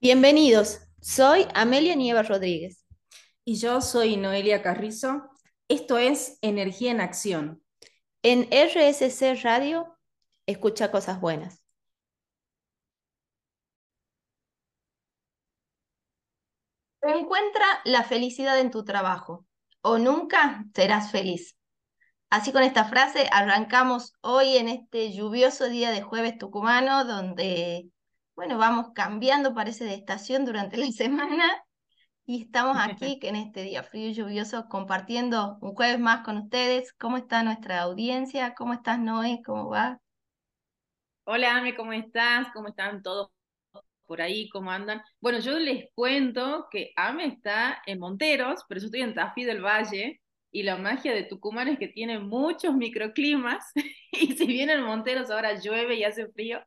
Bienvenidos, soy Amelia Nieva Rodríguez. Y yo soy Noelia Carrizo. Esto es Energía en Acción. En RSC Radio, escucha cosas buenas. Encuentra la felicidad en tu trabajo o nunca serás feliz. Así con esta frase arrancamos hoy en este lluvioso día de jueves tucumano, donde, bueno, vamos cambiando, parece, de estación durante la semana y estamos aquí en este día frío y lluvioso compartiendo un jueves más con ustedes. ¿Cómo está nuestra audiencia? ¿Cómo estás, Noé? ¿Cómo va? Hola, Ame, ¿cómo estás? ¿Cómo están todos por ahí? ¿Cómo andan? Bueno, yo les cuento que Ame está en Monteros, pero yo estoy en Tafí del Valle y la magia de Tucumán es que tiene muchos microclimas y si bien en Monteros ahora llueve y hace frío,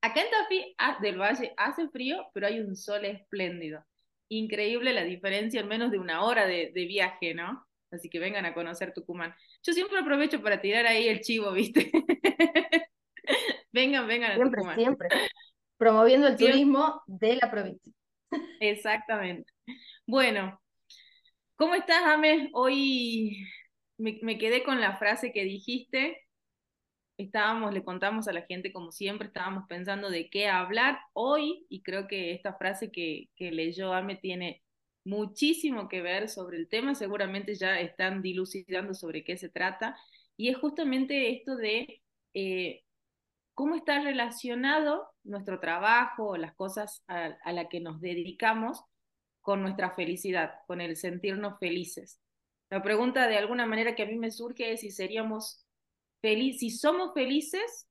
acá en Tafí del Valle hace frío, pero hay un sol espléndido. Increíble la diferencia en menos de una hora de, viaje, ¿no? Así que vengan a conocer Tucumán. Yo siempre aprovecho para tirar ahí el chivo, ¿viste? vengan, vengan a siempre, Tucumán. Siempre, Promoviendo el turismo de la provincia. Exactamente. Bueno, ¿Cómo estás, Ame? Hoy me, quedé con la frase que dijiste. Estábamos, le contamos a la gente como siempre, estábamos pensando de qué hablar hoy y creo que esta frase que, que leyó Ame tiene muchísimo que ver sobre el tema, seguramente ya están dilucidando sobre qué se trata y es justamente esto de eh, cómo está relacionado nuestro trabajo las cosas a, a las que nos dedicamos con nuestra felicidad, con el sentirnos felices. La pregunta de alguna manera que a mí me surge es si seríamos si somos felices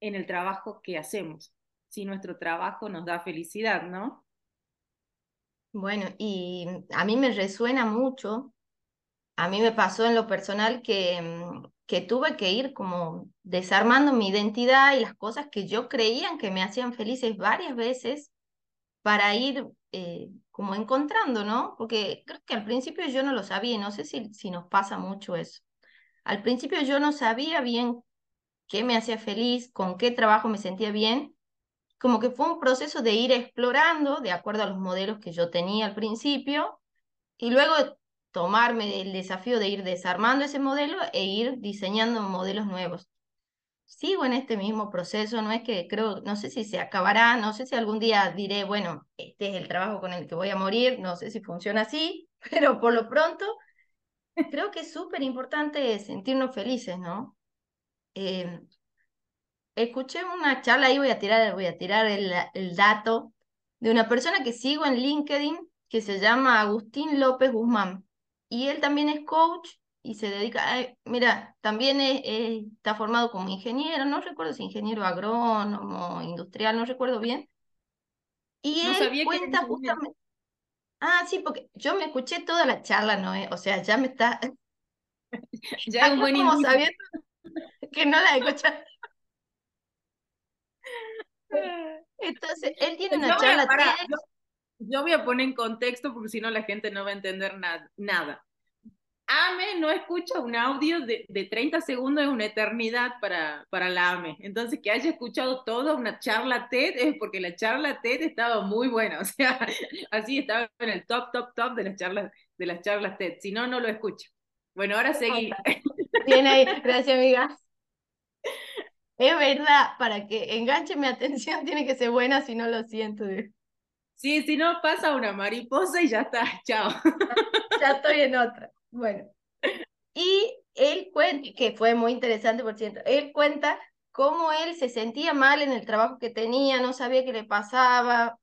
en el trabajo que hacemos, si nuestro trabajo nos da felicidad, ¿no? Bueno, y a mí me resuena mucho, a mí me pasó en lo personal que, mm, que tuve que ir como desarmando mi identidad y las cosas que yo creían que me hacían felices varias veces para ir eh, como encontrando, ¿no? Porque creo que al principio yo no lo sabía y no sé si, si nos pasa mucho eso. Al principio yo no sabía bien qué me hacía feliz, con qué trabajo me sentía bien. Como que fue un proceso de ir explorando de acuerdo a los modelos que yo tenía al principio y luego tomarme el desafío de ir desarmando ese modelo e ir diseñando modelos nuevos sigo en este mismo proceso, no es que creo, no sé si se acabará, no sé si algún día diré, bueno, este es el trabajo con el que voy a morir, no sé si funciona así, pero por lo pronto creo que es súper importante sentirnos felices, ¿no? Eh, escuché una charla, ahí voy a tirar, voy a tirar el, el dato de una persona que sigo en LinkedIn que se llama Agustín López Guzmán. Y él también es coach y se dedica, mira, también está formado como ingeniero, no recuerdo si ingeniero agrónomo, industrial, no recuerdo bien. Y él cuenta justamente... Ah, sí, porque yo me escuché toda la charla, ¿no? O sea, ya me está... ya es buen como sabiendo que no la escuchado. Entonces, él tiene una charla... yo, voy a poner en contexto porque si no la gente no va a entender nada. AME no escucha un audio de, de 30 segundos es una eternidad para, para la AME. Entonces, que haya escuchado toda una charla TED es porque la charla TED estaba muy buena. O sea, así estaba en el top, top, top de las charlas, de las charlas TED. Si no, no lo escucho. Bueno, ahora seguí. Bien ahí, gracias, amiga. Es verdad, para que enganche mi atención tiene que ser buena, si no lo siento. Sí, si no pasa una mariposa y ya está, chao. Ya estoy en otra. Bueno, y él cuenta, que fue muy interesante, por cierto, él cuenta cómo él se sentía mal en el trabajo que tenía, no sabía qué le pasaba,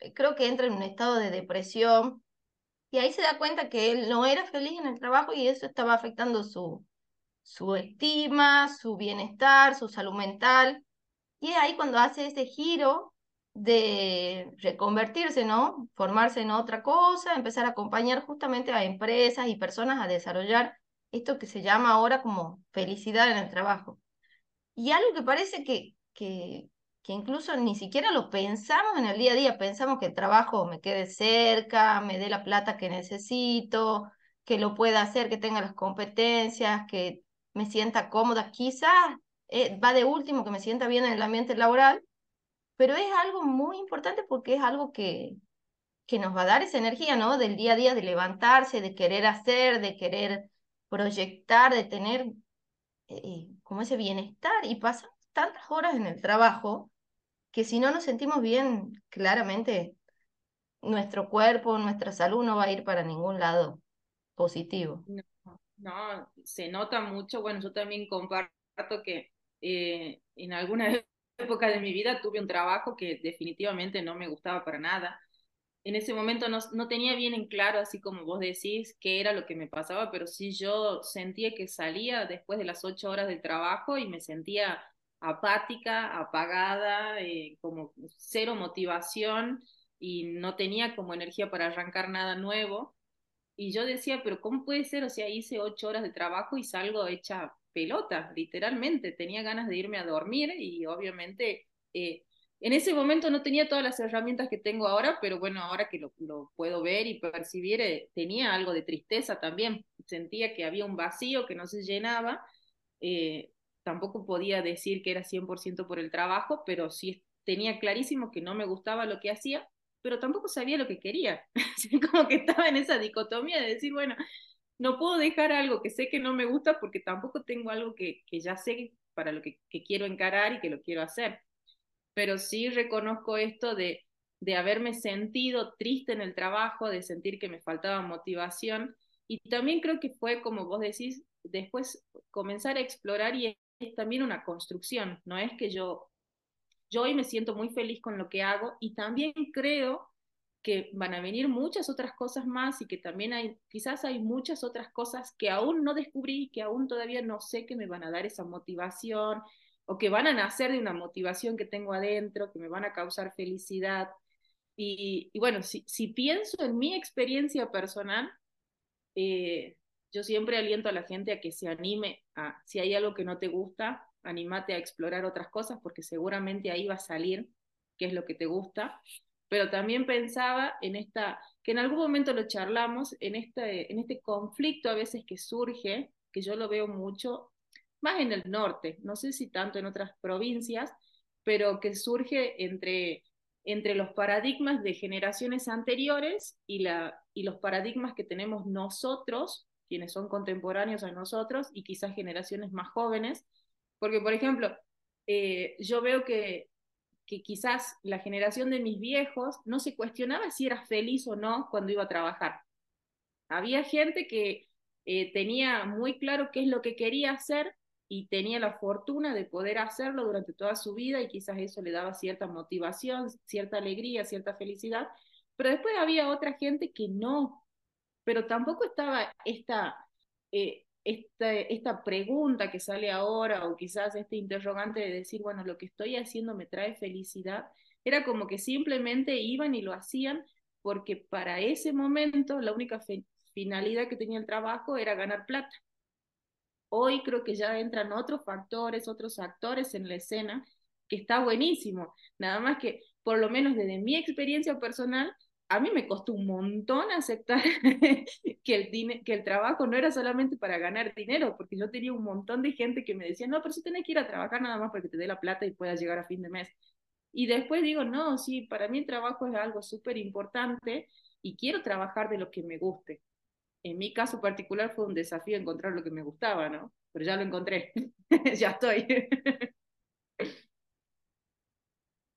eh, creo que entra en un estado de depresión, y ahí se da cuenta que él no era feliz en el trabajo y eso estaba afectando su, su estima, su bienestar, su salud mental, y es ahí cuando hace ese giro de reconvertirse, ¿no? Formarse en otra cosa, empezar a acompañar justamente a empresas y personas a desarrollar esto que se llama ahora como felicidad en el trabajo. Y algo que parece que, que, que incluso ni siquiera lo pensamos en el día a día, pensamos que el trabajo me quede cerca, me dé la plata que necesito, que lo pueda hacer, que tenga las competencias, que me sienta cómoda, quizás eh, va de último, que me sienta bien en el ambiente laboral, pero es algo muy importante porque es algo que, que nos va a dar esa energía, ¿no? Del día a día, de levantarse, de querer hacer, de querer proyectar, de tener eh, como ese bienestar y pasamos tantas horas en el trabajo que si no nos sentimos bien, claramente nuestro cuerpo, nuestra salud no va a ir para ningún lado positivo. No, se nota mucho. Bueno, yo también comparto que eh, en alguna época de mi vida tuve un trabajo que definitivamente no me gustaba para nada. En ese momento no, no tenía bien en claro, así como vos decís, qué era lo que me pasaba, pero sí yo sentía que salía después de las ocho horas del trabajo y me sentía apática, apagada, eh, como cero motivación y no tenía como energía para arrancar nada nuevo. Y yo decía, pero ¿cómo puede ser? O sea, hice ocho horas de trabajo y salgo hecha pelota, literalmente. Tenía ganas de irme a dormir y obviamente eh, en ese momento no tenía todas las herramientas que tengo ahora, pero bueno, ahora que lo, lo puedo ver y percibir, eh, tenía algo de tristeza también. Sentía que había un vacío que no se llenaba. Eh, tampoco podía decir que era 100% por el trabajo, pero sí tenía clarísimo que no me gustaba lo que hacía pero tampoco sabía lo que quería. como que estaba en esa dicotomía de decir, bueno, no puedo dejar algo que sé que no me gusta porque tampoco tengo algo que, que ya sé para lo que, que, quiero encarar y que lo quiero hacer. Pero sí reconozco esto de, de haberme sentido triste en el trabajo, de sentir que me faltaba motivación. Y también creo que fue, como vos decís, después comenzar a explorar y es, también una construcción, no es que yo yo hoy me siento muy feliz con lo que hago y también creo que van a venir muchas otras cosas más y que también hay, quizás hay muchas otras cosas que aún no descubrí, que aún todavía no sé que me van a dar esa motivación o que van a nacer de una motivación que tengo adentro, que me van a causar felicidad. Y, bueno, si, si, pienso en mi experiencia personal, eh, yo siempre aliento a la gente a que se anime a, si hay algo que no te gusta, animate a explorar otras cosas porque seguramente ahí va a salir qué es lo que te gusta. Pero también pensaba en esta, que en algún momento lo charlamos, en este, en este conflicto a veces que surge, que yo lo veo mucho, más en el norte, no sé si tanto en otras provincias, pero que surge entre, entre los paradigmas de generaciones anteriores y, la, y los paradigmas que tenemos nosotros, quienes son contemporáneos a nosotros, y quizás generaciones más jóvenes, porque, por ejemplo, eh, yo veo que, que quizás la generación de mis viejos no se cuestionaba si era feliz o no cuando iba a trabajar. Había gente que eh, tenía muy claro qué es lo que quería hacer y tenía la fortuna de poder hacerlo durante toda su vida y quizás eso le daba cierta motivación, cierta alegría, cierta felicidad, pero después había otra gente que no, pero tampoco estaba esta, eh, esta, esta pregunta que sale ahora o quizás este interrogante de decir, bueno, lo que estoy haciendo me trae felicidad, era como que simplemente iban y lo hacían porque para ese momento la única finalidad que tenía el trabajo era ganar plata. Hoy creo que ya entran otros factores, otros actores en la escena, que está buenísimo. Nada más que, por lo menos desde mi experiencia personal, a mí me costó un montón aceptar que el, que el trabajo no era solamente para ganar dinero, porque yo tenía un montón de gente que me decía, no, pero si tenés que ir a trabajar nada más para te dé la plata y puedas llegar a fin de mes. Y después digo, no, sí, para mí el trabajo es algo súper importante y quiero trabajar de lo que me guste. En mi caso particular fue un desafío encontrar lo que me gustaba, ¿no? Pero ya lo encontré, ya estoy.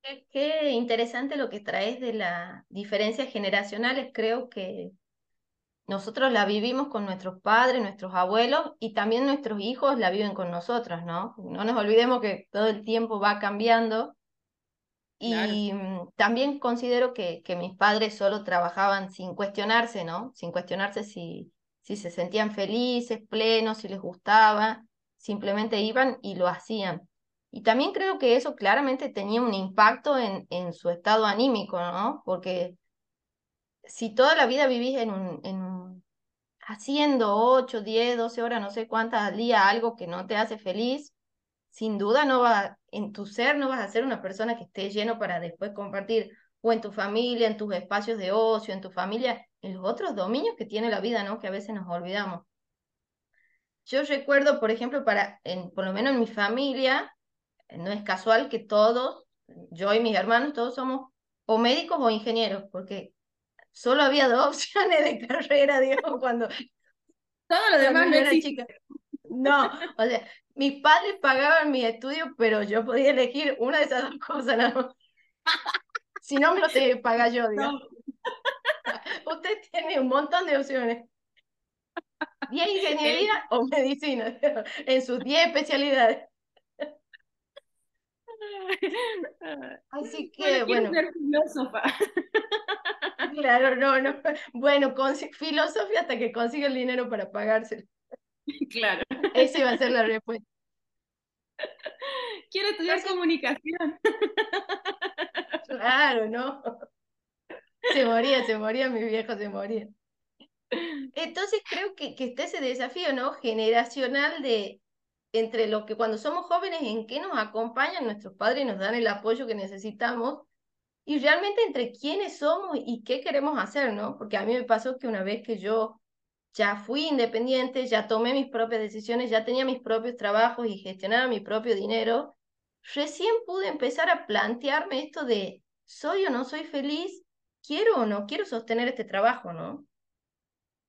Qué, interesante lo que traes de las diferencias generacionales. Creo que nosotros la vivimos con nuestros padres, nuestros abuelos y también nuestros hijos la viven con nosotros, ¿no? No nos olvidemos que todo el tiempo va cambiando. Y mm, también considero que, que mis padres solo trabajaban sin cuestionarse, ¿no? Sin cuestionarse si, si se sentían felices, plenos, si les gustaba, simplemente iban y lo hacían. Y también creo que eso claramente tenía un impacto en, en su estado anímico, ¿no? Porque si toda la vida vivís en un, en haciendo 8, 10, 12 horas, no sé cuántas al día, algo que no te hace feliz, sin duda no va, en tu ser no vas a ser una persona que esté lleno para después compartir o en tu familia, en tus espacios de ocio, en tu familia, en los otros dominios que tiene la vida, ¿no? Que a veces nos olvidamos. Yo recuerdo, por ejemplo, para, en, por lo menos en mi familia, no es casual que todos yo y mis hermanos todos somos o médicos o ingenieros, porque solo había dos opciones de carrera, digamos, cuando... Todo lo demás no era chica. No, o sea, mis padres pagaban mis estudios, pero yo podía elegir una de esas dos cosas, ¿no? Si no, me lo que pagar yo, digamos. Usted tiene un montón de opciones. 10 ingeniería o medicina, en sus 10 especialidades. Así que, bueno, bueno. ser filósofa. Claro, no, no. Bueno, filosofía hasta que consiga el dinero para pagárselo. Claro. Esa iba a ser la respuesta. Quiero estudiar comunicación. Claro, no. Se moría, se moría, mi viejo se moría. Entonces creo que, que está ese desafío, ¿no? Generacional de entre lo que cuando somos jóvenes, en qué nos acompañan nuestros padres y nos dan el apoyo que necesitamos, y realmente entre quiénes somos y qué queremos hacer, ¿no? Porque a mí me pasó que una vez que yo ya fui independiente, ya tomé mis propias decisiones, ya tenía mis propios trabajos y gestionaba mi propio dinero, recién pude empezar a plantearme esto de, ¿soy o no soy feliz? ¿Quiero o no quiero sostener este trabajo, no?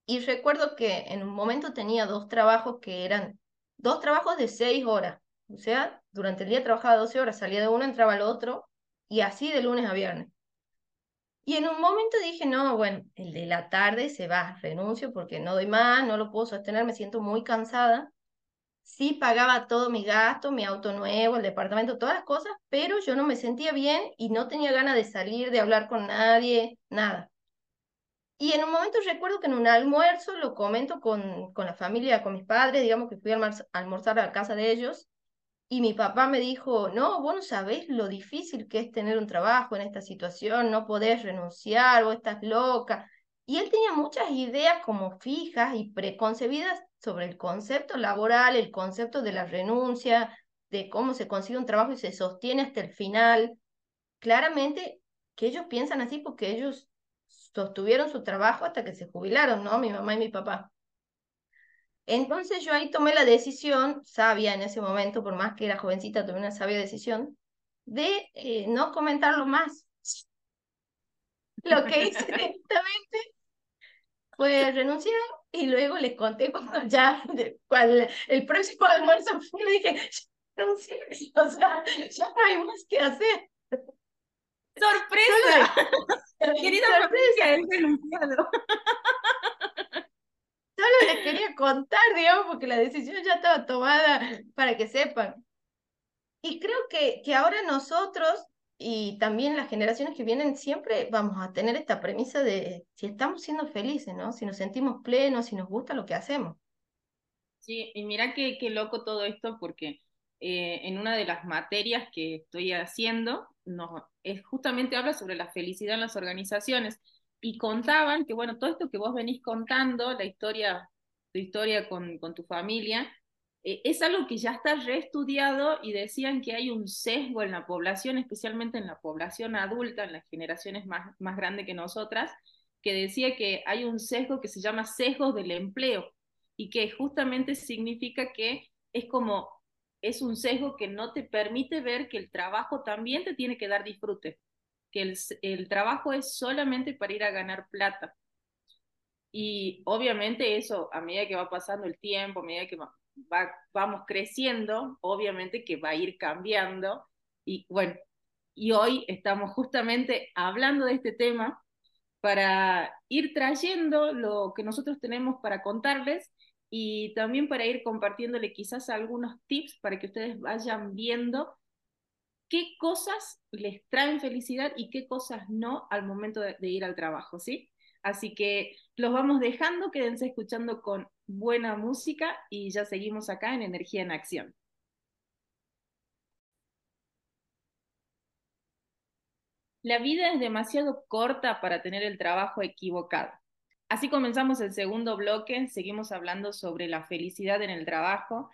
Y recuerdo que en un momento tenía dos trabajos que eran dos trabajos de seis horas. O sea, durante el día trabajaba 12 horas, salía de uno, entraba al otro, y así de lunes a viernes. Y en un momento dije, no, bueno, el de la tarde se va, renuncio porque no doy más, no lo puedo sostener, me siento muy cansada. Sí pagaba todo mi gasto, mi auto nuevo, el departamento, todas las cosas, pero yo no me sentía bien y no tenía ganas de salir, de hablar con nadie, nada. Y en un momento recuerdo que en un almuerzo lo comento con, con la familia, con mis padres, digamos que fui a almorzar a la casa de ellos, y mi papá me dijo, no, vos no sabés lo difícil que es tener un trabajo en esta situación, no podés renunciar, vos estás loca. Y él tenía muchas ideas como fijas y preconcebidas sobre el concepto laboral, el concepto de la renuncia, de cómo se consigue un trabajo y se sostiene hasta el final. Claramente que ellos piensan así porque ellos sostuvieron su trabajo hasta que se jubilaron, ¿no? Mi mamá y mi papá. Entonces yo ahí tomé la decisión, sabia en ese momento, por más que era jovencita, tomé una sabia decisión, de eh, no comentarlo más. Lo que hice directamente fue renunciar y luego les conté cuando ya, el próximo almuerzo le dije, renuncié, o sea, ya no hay más que hacer. ¡Sorpresa! Querida sorpresa, he renunciado. Solo les quería contar, digamos, porque la decisión ya estaba tomada para que sepan. Y creo que, que ahora nosotros y también las generaciones que vienen siempre vamos a tener esta premisa de si estamos siendo felices, ¿no? Si nos sentimos plenos, si nos gusta lo que hacemos. Sí, y mira qué, qué loco todo esto, porque eh, en una de las materias que estoy haciendo, no, es, justamente habla sobre la felicidad en las organizaciones. Y contaban que, bueno, todo esto que vos venís contando, la historia, tu historia con, con tu familia, eh, es algo que ya está reestudiado y decían que hay un sesgo en la población, especialmente en la población adulta, en las generaciones más, más grandes que nosotras, que decía que hay un sesgo que se llama sesgo del empleo y que justamente significa que es como es un sesgo que no te permite ver que el trabajo también te tiene que dar disfrute, que el, el trabajo es solamente para ir a ganar plata. Y obviamente eso, a medida que va pasando el tiempo, a medida que va, va, vamos creciendo, obviamente que va a ir cambiando. Y bueno, y hoy estamos justamente hablando de este tema para ir trayendo lo que nosotros tenemos para contarles y también para ir compartiéndole quizás algunos tips para que ustedes vayan viendo qué cosas les traen felicidad y qué cosas no al momento de, ir al trabajo, ¿sí? Así que los vamos dejando, quédense escuchando con buena música y ya seguimos acá en Energía en Acción. La vida es demasiado corta para tener el trabajo equivocado. Así comenzamos el segundo bloque, seguimos hablando sobre la felicidad en el trabajo.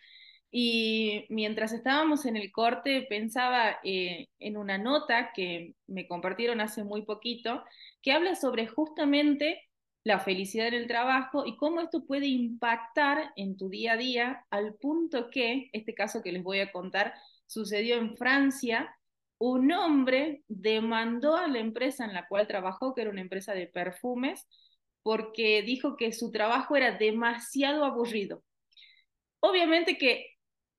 Y mientras estábamos en el corte pensaba eh, en una nota que me compartieron hace muy poquito que habla sobre justamente la felicidad en el trabajo y cómo esto puede impactar en tu día a día al punto que, este caso que les voy a contar, sucedió en Francia. Un hombre demandó a la empresa en la cual trabajó, que era una empresa de perfumes, porque dijo que su trabajo era demasiado aburrido. Obviamente que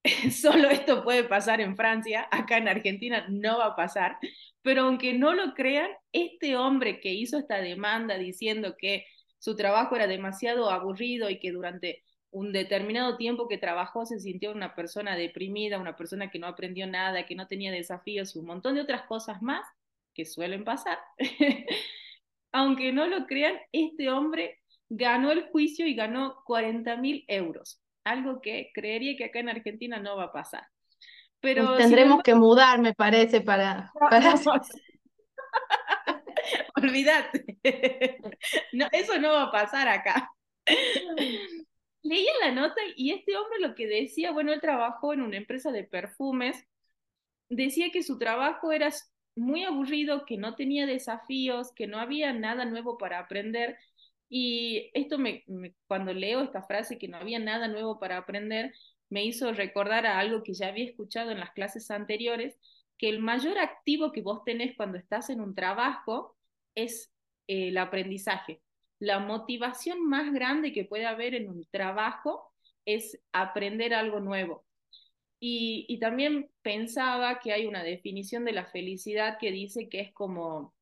solo esto puede pasar en Francia, acá en Argentina no va a pasar, pero aunque no lo crean, este hombre que hizo esta demanda diciendo que su trabajo era demasiado aburrido y que durante un determinado tiempo que trabajó se sintió una persona deprimida, una persona que no aprendió nada, que no tenía desafíos un montón de otras cosas más que suelen pasar. Aunque no lo crean, este hombre ganó el juicio y ganó 40 mil euros, algo que creería que acá en Argentina no va a pasar. Pero tendremos que mudar, me parece, para... para... Olvídate. No, eso no va a pasar acá leía la nota y este hombre lo que decía, bueno, él trabajó en una empresa de perfumes, decía que su trabajo era muy aburrido, que no tenía desafíos, que no había nada nuevo para aprender. Y esto me, cuando leo esta frase, que no había nada nuevo para aprender, me hizo recordar a algo que ya había escuchado en las clases anteriores, que el mayor activo que vos tenés cuando estás en un trabajo es el aprendizaje la motivación más grande que puede haber en un trabajo es aprender algo nuevo. Y, también pensaba que hay una definición de la felicidad que dice que es como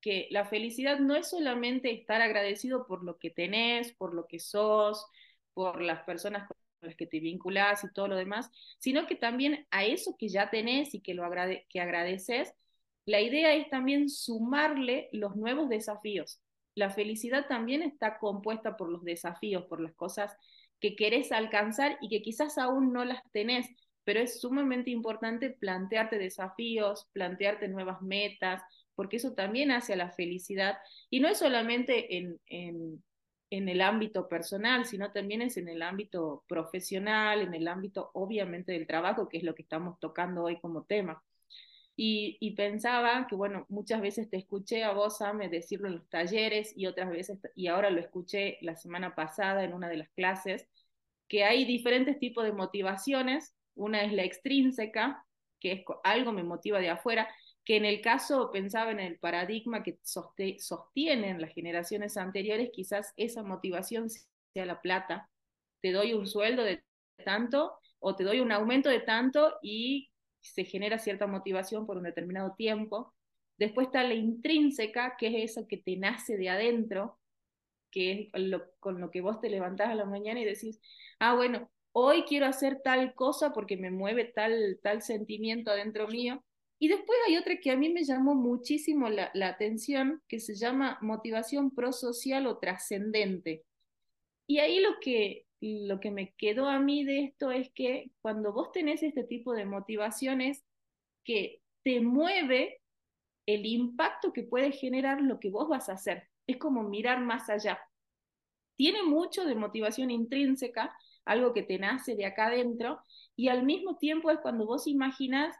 que la felicidad no es solamente estar agradecido por lo que tenés, por lo que sos, por las personas con las que te vinculás y todo lo demás, sino que también a eso que ya tenés y que, lo que agradeces, la idea es también sumarle los nuevos desafíos. La felicidad también está compuesta por los desafíos, por las cosas que querés alcanzar y que quizás aún no las tenés, pero es sumamente importante plantearte desafíos, plantearte nuevas metas, porque eso también hace a la felicidad. Y no es solamente en, en, en el ámbito personal, sino también es en el ámbito profesional, en el ámbito obviamente del trabajo, que es lo que estamos tocando hoy como tema. Y, pensaba que, bueno, muchas veces te escuché a vos, Ame, decirlo en los talleres y otras veces, y ahora lo escuché la semana pasada en una de las clases, que hay diferentes tipos de motivaciones. Una es la extrínseca, que es algo me motiva de afuera, que en el caso pensaba en el paradigma que sostienen las generaciones anteriores, quizás esa motivación sea la plata. Te doy un sueldo de tanto o te doy un aumento de tanto y se genera cierta motivación por un determinado tiempo. Después está la intrínseca, que es eso que te nace de adentro, que es con lo que vos te levantás a la mañana y decís, ah, bueno, hoy quiero hacer tal cosa porque me mueve tal, tal sentimiento adentro mío. Y después hay otra que a mí me llamó muchísimo la, la atención, que se llama motivación prosocial o trascendente. Y ahí lo que, lo que me quedó a mí de esto es que cuando vos tenés este tipo de motivaciones que te mueve el impacto que puede generar lo que vos vas a hacer. Es como mirar más allá. Tiene mucho de motivación intrínseca, algo que te nace de acá adentro, y al mismo tiempo es cuando vos imaginas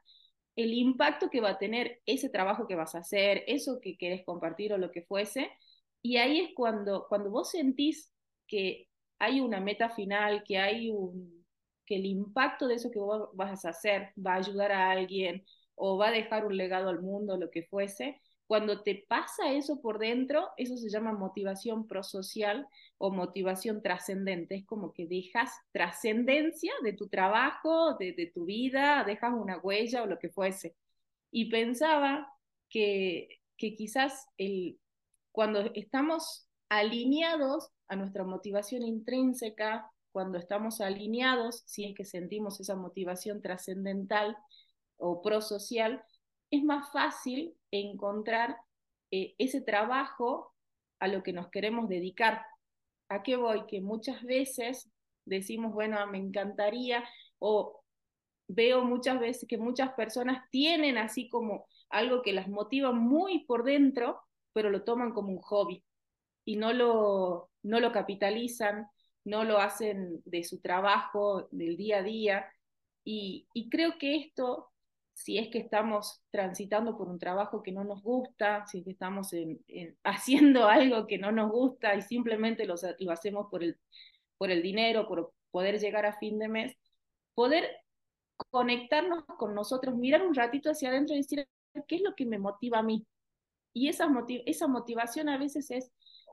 el impacto que va a tener ese trabajo que vas a hacer, eso que querés compartir o lo que fuese, y ahí es cuando, cuando vos sentís que hay una meta final, que hay un que el impacto de eso que vos vas a hacer va a ayudar a alguien o va a dejar un legado al mundo, lo que fuese, cuando te pasa eso por dentro, eso se llama motivación prosocial o motivación trascendente. Es como que dejas trascendencia de tu trabajo, de, tu vida, dejas una huella o lo que fuese. Y pensaba que, que quizás el, cuando estamos alineados a nuestra motivación intrínseca, cuando estamos alineados, si es que sentimos esa motivación trascendental o prosocial, es más fácil encontrar eh, ese trabajo a lo que nos queremos dedicar. ¿A qué voy? Que muchas veces decimos, bueno, me encantaría, o veo muchas veces que muchas personas tienen así como algo que las motiva muy por dentro, pero lo toman como un hobby y no lo, no lo capitalizan, no lo hacen de su trabajo, del día a día. Y, creo que esto, si es que estamos transitando por un trabajo que no nos gusta, si es que estamos haciendo algo que no nos gusta y simplemente lo, lo hacemos por el, por el dinero, por poder llegar a fin de mes, poder conectarnos con nosotros, mirar un ratito hacia adentro y decir, qué es lo que me motiva a mí. Y esa, esa motivación a veces es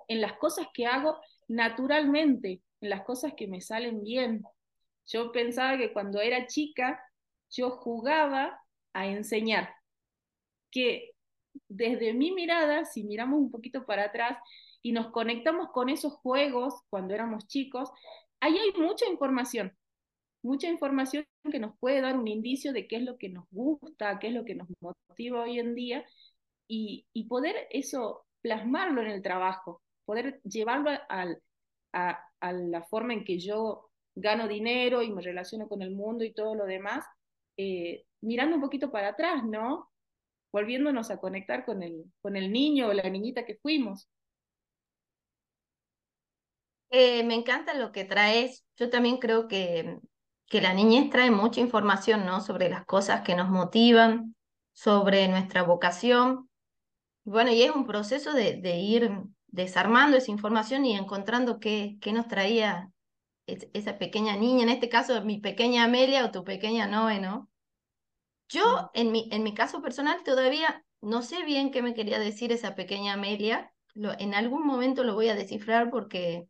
en las cosas que hago naturalmente, en las cosas que me salen bien. Yo pensaba que cuando era chica yo jugaba a enseñar, que desde mi mirada, si miramos un poquito para atrás y nos conectamos con esos juegos cuando éramos chicos, ahí hay mucha información, mucha información que nos puede dar un indicio de qué es lo que nos gusta, qué es lo que nos motiva hoy en día y, poder eso plasmarlo en el trabajo, poder llevarlo a, a la forma en que yo gano dinero y me relaciono con el mundo y todo lo demás, eh, mirando un poquito para atrás, ¿no? Volviéndonos a conectar con el, con el niño o la niñita que fuimos. Eh, me encanta lo que traes. Yo también creo que, que la niñez trae mucha información, ¿no? Sobre las cosas que nos motivan, sobre nuestra vocación. Bueno, y es un proceso de, de ir desarmando esa información y encontrando qué, qué nos traía esa pequeña niña, en este caso mi pequeña Amelia o tu pequeña Noé, ¿no? Yo, mm. en mi, en mi caso personal, todavía no sé bien qué me quería decir esa pequeña Amelia. Lo, en algún momento lo voy a descifrar porque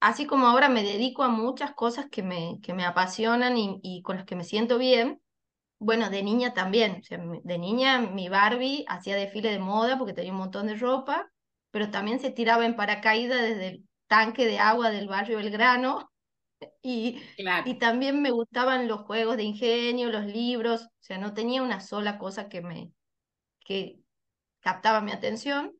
así como ahora me dedico a muchas cosas que me, que me apasionan y, y con las que me siento bien, bueno, de niña también. de niña mi Barbie hacía desfile de moda porque tenía un montón de ropa, pero también se tiraba en paracaídas desde el tanque de agua del barrio Belgrano y, y también me gustaban los juegos de ingenio, los libros, o sea, no tenía una sola cosa que me que captaba mi atención,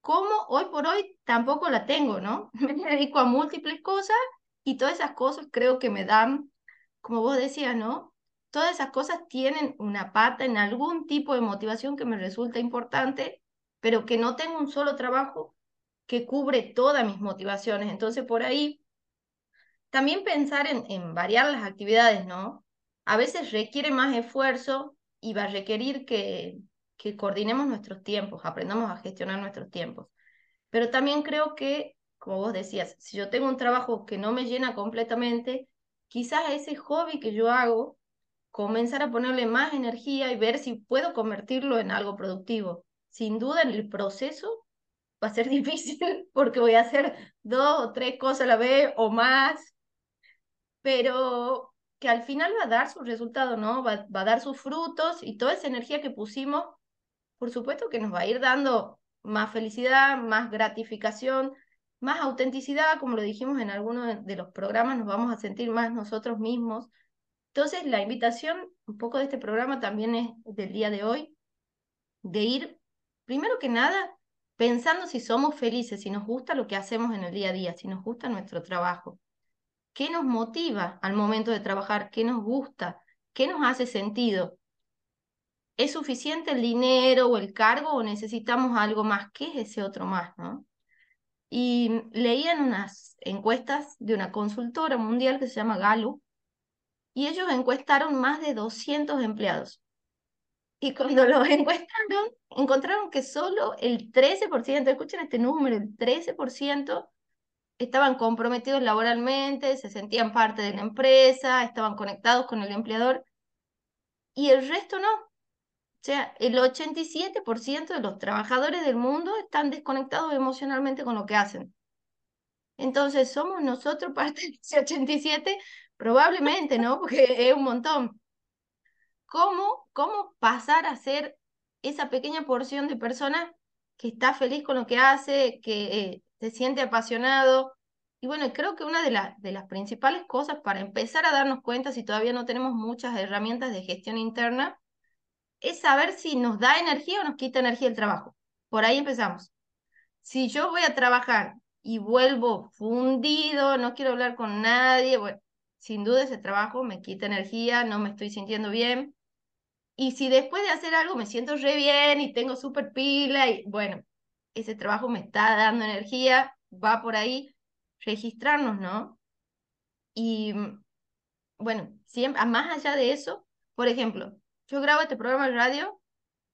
como hoy por hoy tampoco la tengo, ¿no? Me dedico a múltiples cosas y todas esas cosas creo que me dan, como vos decías, ¿no? Todas esas cosas tienen una pata en algún tipo de motivación que me resulta importante, pero que no tengo un solo trabajo que cubre todas mis motivaciones. Entonces, por ahí también pensar en, en variar las actividades, ¿no? A veces requiere más esfuerzo y va a requerir que, que coordinemos nuestros tiempos, aprendamos a gestionar nuestros tiempos. Pero también creo que, como vos decías, si yo tengo un trabajo que no me llena completamente, quizás ese hobby que yo hago, comenzar a ponerle más energía y ver si puedo convertirlo en algo productivo. Sin duda en el proceso va a ser difícil porque voy a hacer dos o tres cosas a la vez o más pero que al final va a dar su resultado, ¿no? Va, va, a dar sus frutos y toda esa energía que pusimos, por supuesto que nos va a ir dando más felicidad, más gratificación, más autenticidad, como lo dijimos en algunos de los programas, nos vamos a sentir más nosotros mismos. Entonces, la invitación, un poco de este programa también es del día de hoy, de ir, primero que nada, pensando si somos felices, si nos gusta lo que hacemos en el día a día, si nos gusta nuestro trabajo qué nos motiva al momento de trabajar, qué nos gusta, qué nos hace sentido. ¿Es suficiente el dinero o el cargo o necesitamos algo más? ¿Qué es ese otro más? ¿no? Y leían unas encuestas de una consultora mundial que se llama Gallup y ellos encuestaron más de 200 empleados. Y cuando los encuestaron, encontraron que solo el 13%, escuchen este número, el 13% estaban comprometidos laboralmente, se sentían parte de la empresa, estaban conectados con el empleador y el resto no. O sea, el 87% de los trabajadores del mundo están desconectados emocionalmente con lo que hacen. Entonces, ¿somos nosotros parte de ese 87? Probablemente, ¿no? Porque es un montón. ¿Cómo, cómo pasar a ser esa pequeña porción de personas que está feliz con lo que hace, que eh, se siente apasionado. Y bueno, creo que una de, las principales cosas para empezar a darnos cuenta, si todavía no tenemos muchas herramientas de gestión interna, es saber si nos da energía o nos quita energía el trabajo. Por ahí empezamos. Si yo voy a trabajar y vuelvo fundido, no quiero hablar con nadie, bueno, sin duda ese trabajo me quita energía, no me estoy sintiendo bien. Y si después de hacer algo me siento re bien y tengo súper pila, y bueno, ese trabajo me está dando energía, va por ahí, registrarnos, ¿no? Y mm, bueno, siempre, más allá de eso, por ejemplo, yo grabo este programa de radio,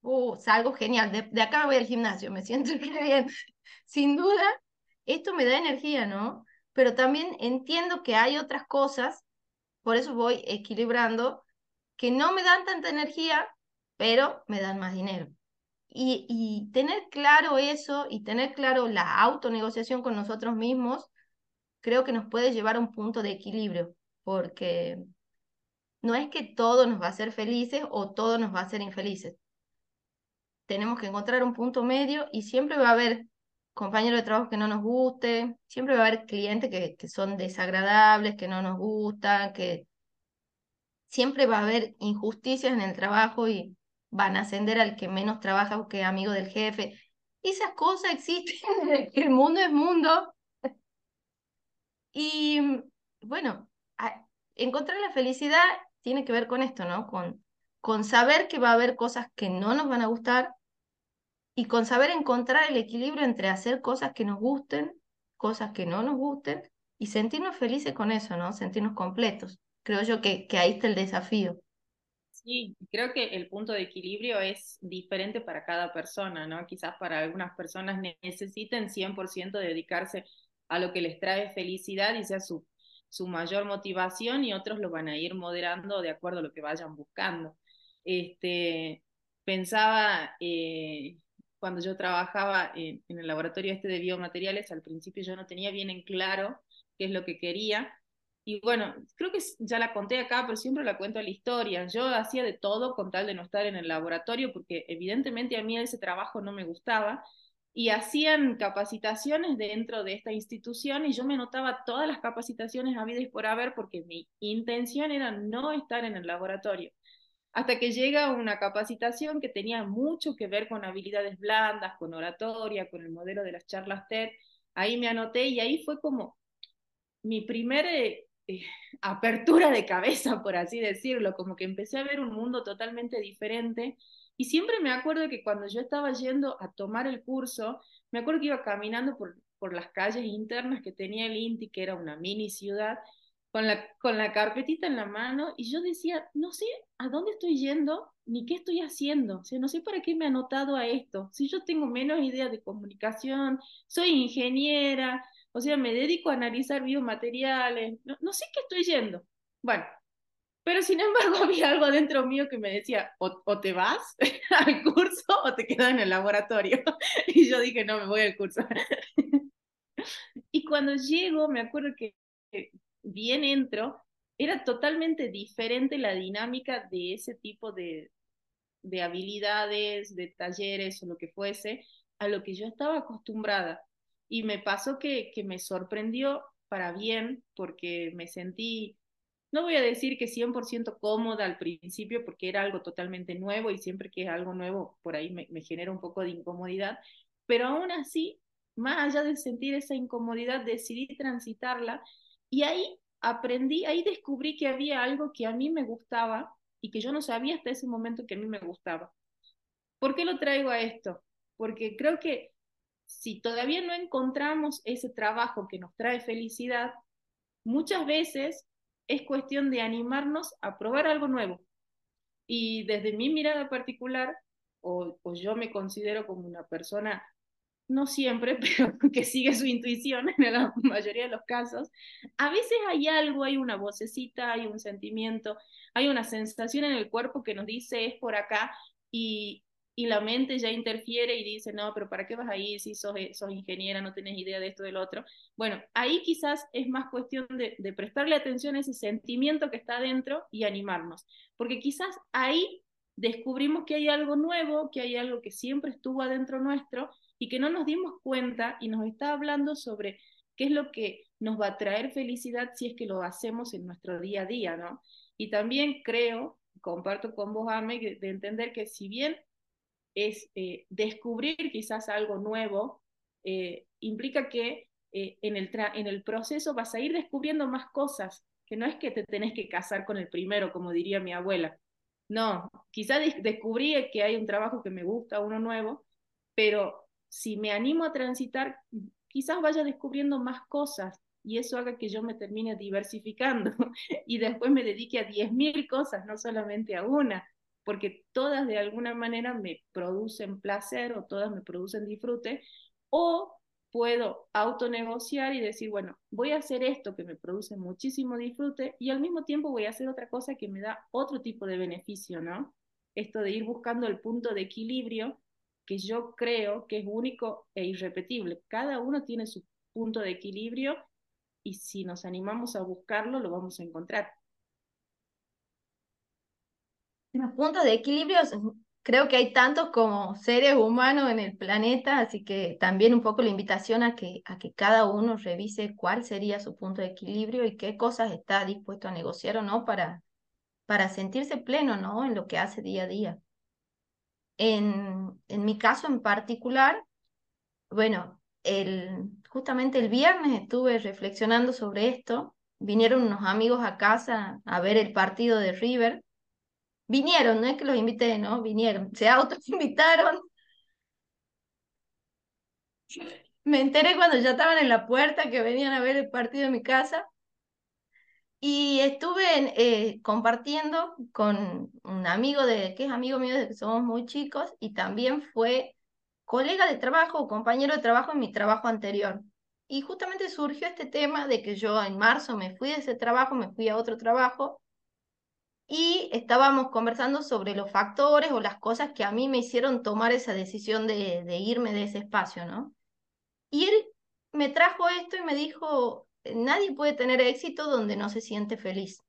uh, salgo genial, de, acá me voy al gimnasio, me siento bien. Sin duda, esto me da energía, ¿no? Pero también entiendo que hay otras cosas, por eso voy equilibrando, que no me dan tanta energía, pero me dan más dinero. Y, tener claro eso y tener claro la autonegociación con nosotros mismos, creo que nos puede llevar a un punto de equilibrio, porque no es que todo nos va a hacer felices o todo nos va a hacer infelices. Tenemos que encontrar un punto medio y siempre va a haber compañeros de trabajo que no nos guste, siempre va a haber clientes que son desagradables, que no nos gustan, que siempre va a haber injusticias en el trabajo y van a ascender al que menos trabaja o que es amigo del jefe. Esas cosas existen, el mundo es mundo. Y bueno, encontrar la felicidad tiene que ver con esto, ¿no? Con, con saber que va a haber cosas que no nos van a gustar y con saber encontrar el equilibrio entre hacer cosas que nos gusten, cosas que no nos gusten y sentirnos felices con eso, ¿no? Sentirnos completos. Creo yo que, que ahí está el desafío. Sí, creo que el punto de equilibrio es diferente para cada persona, ¿no? Quizás para algunas personas necesiten 100% dedicarse a lo que les trae felicidad y sea su, su mayor motivación y otros lo van a ir moderando de acuerdo a lo que vayan buscando. Este, pensaba, eh, cuando yo trabajaba en, en, el laboratorio este de biomateriales, al principio yo no tenía bien en claro qué es lo que quería y bueno, creo que ya la conté acá, pero siempre la cuento la historia. Yo hacía de todo con tal de no estar en el laboratorio, porque evidentemente a mí ese trabajo no me gustaba. Y hacían capacitaciones dentro de esta institución y yo me anotaba todas las capacitaciones habidas y por haber porque mi intención era no estar en el laboratorio. Hasta que llega una capacitación que tenía mucho que ver con habilidades blandas, con oratoria, con el modelo de las charlas TED. Ahí me anoté y ahí fue como mi primer eh, apertura de cabeza, por así decirlo, como que empecé a ver un mundo totalmente diferente. Y siempre me acuerdo que cuando yo estaba yendo a tomar el curso, me acuerdo que iba caminando por, por las calles internas que tenía el INTI, que era una mini ciudad, con la, con la carpetita en la mano, y yo decía, no sé a dónde estoy yendo ni qué estoy haciendo, o sea, no sé para qué me he anotado a esto, si yo tengo menos idea de comunicación, soy ingeniera, o sea, me dedico a analizar biomateriales, no, no sé qué estoy yendo. Bueno, pero sin embargo había algo dentro mío que me decía, o, o, te vas al curso o te quedas en el laboratorio. Y yo dije, no, me voy al curso. y cuando llego, me acuerdo que bien entro, era totalmente diferente la dinámica de ese tipo de, de habilidades, de talleres o lo que fuese, a lo que yo estaba acostumbrada. Y me pasó que, que me sorprendió para bien porque me sentí, no voy a decir que 100% cómoda al principio porque era algo totalmente nuevo y siempre que es algo nuevo por ahí me, me genera un poco de incomodidad, pero aún así, más allá de sentir esa incomodidad, decidí transitarla y ahí aprendí, ahí descubrí que había algo que a mí me gustaba y que yo no sabía hasta ese momento que a mí me gustaba. ¿Por qué lo traigo a esto? Porque creo que si todavía no encontramos ese trabajo que nos trae felicidad, muchas veces es cuestión de animarnos a probar algo nuevo. Y desde mi mirada particular, o, yo me considero como una persona, no siempre, pero que sigue su intuición en la mayoría de los casos, a veces hay algo, hay una vocecita, hay un sentimiento, hay una sensación en el cuerpo que nos dice es por acá y, y la mente ya interfiere y dice, no, pero ¿para qué vas ahí si sos, eh, sos ingeniera, no tenés idea de esto, del otro? Bueno, ahí quizás es más cuestión de, prestarle atención a ese sentimiento que está dentro y animarnos, porque quizás ahí descubrimos que hay algo nuevo, que hay algo que siempre estuvo adentro nuestro y que no nos dimos cuenta y nos está hablando sobre qué es lo que nos va a traer felicidad si es que lo hacemos en nuestro día a día, ¿no? Y también creo, comparto con vos, Ame, de entender que si bien es eh, descubrir quizás algo nuevo, eh, implica que eh, en, el en el proceso vas a ir descubriendo más cosas, que no es que te tenés que casar con el primero, como diría mi abuela. No, quizás descubrí que hay un trabajo que me gusta, uno nuevo, pero si me animo a transitar, quizás vaya descubriendo más cosas y eso haga que yo me termine diversificando y después me dedique a 10.000 cosas, no solamente a una porque todas de alguna manera me producen placer o todas me producen disfrute, o puedo autonegociar y decir, bueno, voy a hacer esto que me produce muchísimo disfrute y al mismo tiempo voy a hacer otra cosa que me da otro tipo de beneficio, ¿no? esto de ir buscando el punto de equilibrio que yo creo que es único e irrepetible. Cada uno tiene su punto de equilibrio y si nos animamos a buscarlo, lo vamos a encontrar. Los puntos de equilibrio creo que hay tantos como seres humanos en el planeta, así que también un poco la invitación a que, a que cada uno revise cuál sería su punto de equilibrio y qué cosas está dispuesto a negociar o no para, para sentirse pleno ¿no? en lo que hace día a día. En, en mi caso en particular, bueno, el, justamente el viernes estuve reflexionando sobre esto, vinieron unos amigos a casa a ver el partido de River Vinieron, no es que los invité, ¿no? Vinieron, se autoinvitaron. Me enteré cuando ya estaban en la puerta que venían a ver el partido en mi casa. Y estuve eh, compartiendo con un amigo de, que es amigo mío desde que somos muy chicos y también fue colega de trabajo o compañero de trabajo en mi trabajo anterior. Y justamente surgió este tema de que yo en marzo me fui de ese trabajo, me fui a otro trabajo y estábamos conversando sobre los factores o las cosas que a mí me hicieron tomar esa decisión de, irme de ese espacio, ¿no? Y él me trajo esto y me dijo, nadie puede tener éxito donde no se siente feliz.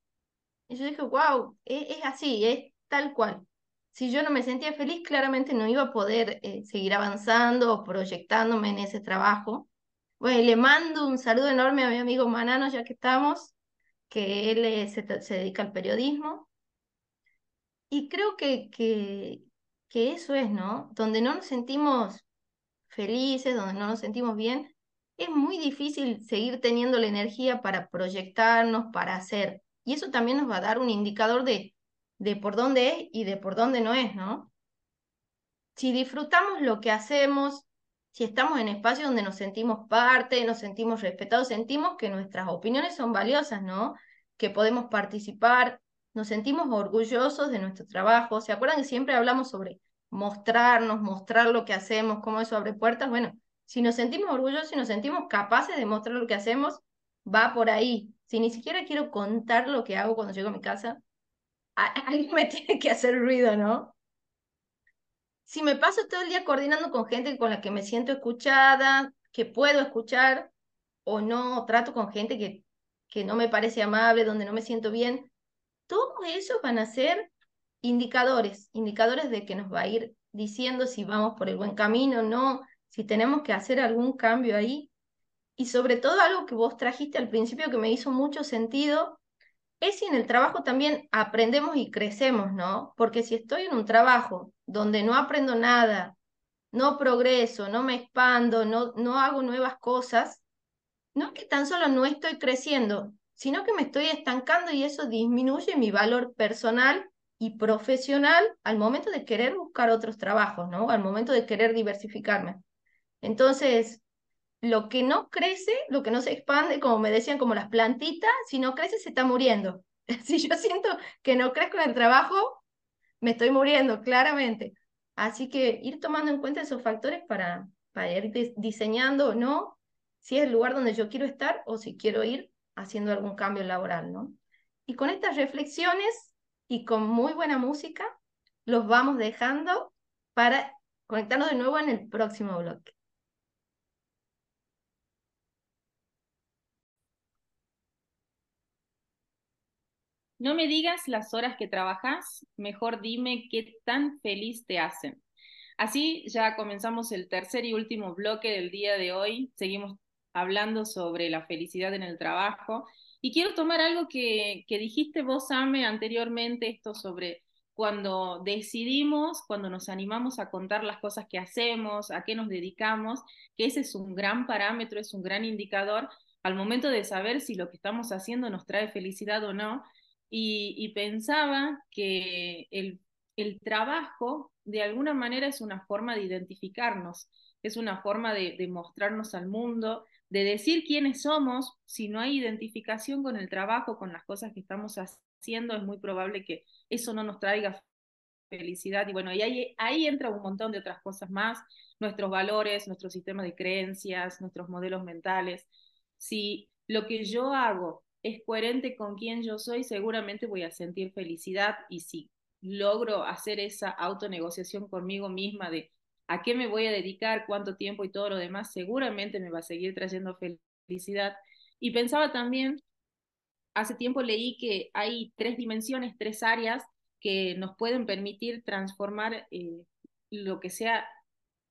Y yo dije, wow, es, así, es tal cual. Si yo no me sentía feliz, claramente no iba a poder eh, seguir avanzando o proyectándome en ese trabajo. Bueno, le mando un saludo enorme a mi amigo Manano, ya que estamos, que él eh, se dedica al periodismo y creo que, que, que eso es, ¿no? Donde no nos sentimos felices, donde no nos sentimos bien, es muy difícil seguir teniendo la energía para proyectarnos, para hacer. Y eso también nos va a dar un indicador de, de por dónde es y de por dónde no es, ¿no? Si disfrutamos lo que hacemos, si estamos en espacios donde nos sentimos parte, nos sentimos respetados, sentimos que nuestras opiniones son valiosas, ¿no? Que podemos participar, nos sentimos orgullosos de nuestro trabajo. ¿Se acuerdan que siempre hablamos sobre mostrarnos, mostrar lo que hacemos, cómo eso abre puertas? Bueno, si nos sentimos orgullosos y nos sentimos capaces de mostrar lo que hacemos, va por ahí. Si ni siquiera quiero contar lo que hago cuando llego a mi casa, algo me tiene que hacer ruido, ¿no? Si me paso todo el día coordinando con gente con la que me siento escuchada, que puedo escuchar, o no trato con gente que, que no me parece amable, donde no me siento bien, todos esos van a ser indicadores, indicadores de que nos va a ir diciendo si vamos por el buen camino o no, si tenemos que hacer algún cambio ahí. Y sobre todo algo que vos trajiste al principio que me hizo mucho sentido, es si en el trabajo también aprendemos y crecemos, ¿no? Porque si estoy en un trabajo donde no aprendo nada, no progreso, no me expando, no, no hago nuevas cosas, no es que tan solo no estoy creciendo, sino que me estoy estancando y eso disminuye mi valor personal y profesional al momento de querer buscar otros trabajos, ¿no? Al momento de querer diversificarme. Entonces, lo que no crece, lo que no se expande, como me decían, como las plantitas, si no crece se está muriendo. Si yo siento que no crezco en el trabajo, me estoy muriendo, claramente. Así que ir tomando en cuenta esos factores para, para ir diseñando o no si es el lugar donde yo quiero estar o si quiero ir haciendo algún cambio laboral, ¿no? Y con estas reflexiones y con muy buena música, los vamos dejando para conectarnos de nuevo en el próximo bloque. No me digas las horas que trabajas, mejor dime qué tan feliz te hacen. Así ya comenzamos el tercer y último bloque del día de hoy. Seguimos hablando sobre la felicidad en el trabajo. Y quiero tomar algo que, que dijiste vos, Ame, anteriormente, esto sobre cuando decidimos, cuando nos animamos a contar las cosas que hacemos, a qué nos dedicamos, que ese es un gran parámetro, es un gran indicador al momento de saber si lo que estamos haciendo nos trae felicidad o no. Y, pensaba que el, el trabajo de alguna manera es una forma de identificarnos, es una forma de, de mostrarnos al mundo, de decir quiénes somos, si no hay identificación con el trabajo, con las cosas que estamos haciendo, es muy probable que eso no nos traiga felicidad. Y bueno, y ahí, entra un montón de otras cosas más, nuestros valores, nuestro sistema de creencias, nuestros modelos mentales. Si lo que yo hago es coherente con quién yo soy, seguramente voy a sentir felicidad y sí, logro hacer esa autonegociación conmigo misma de a qué me voy a dedicar, cuánto tiempo y todo lo demás, seguramente me va a seguir trayendo felicidad. Y pensaba también, hace tiempo leí que hay tres dimensiones, tres áreas que nos pueden permitir transformar eh, lo que sea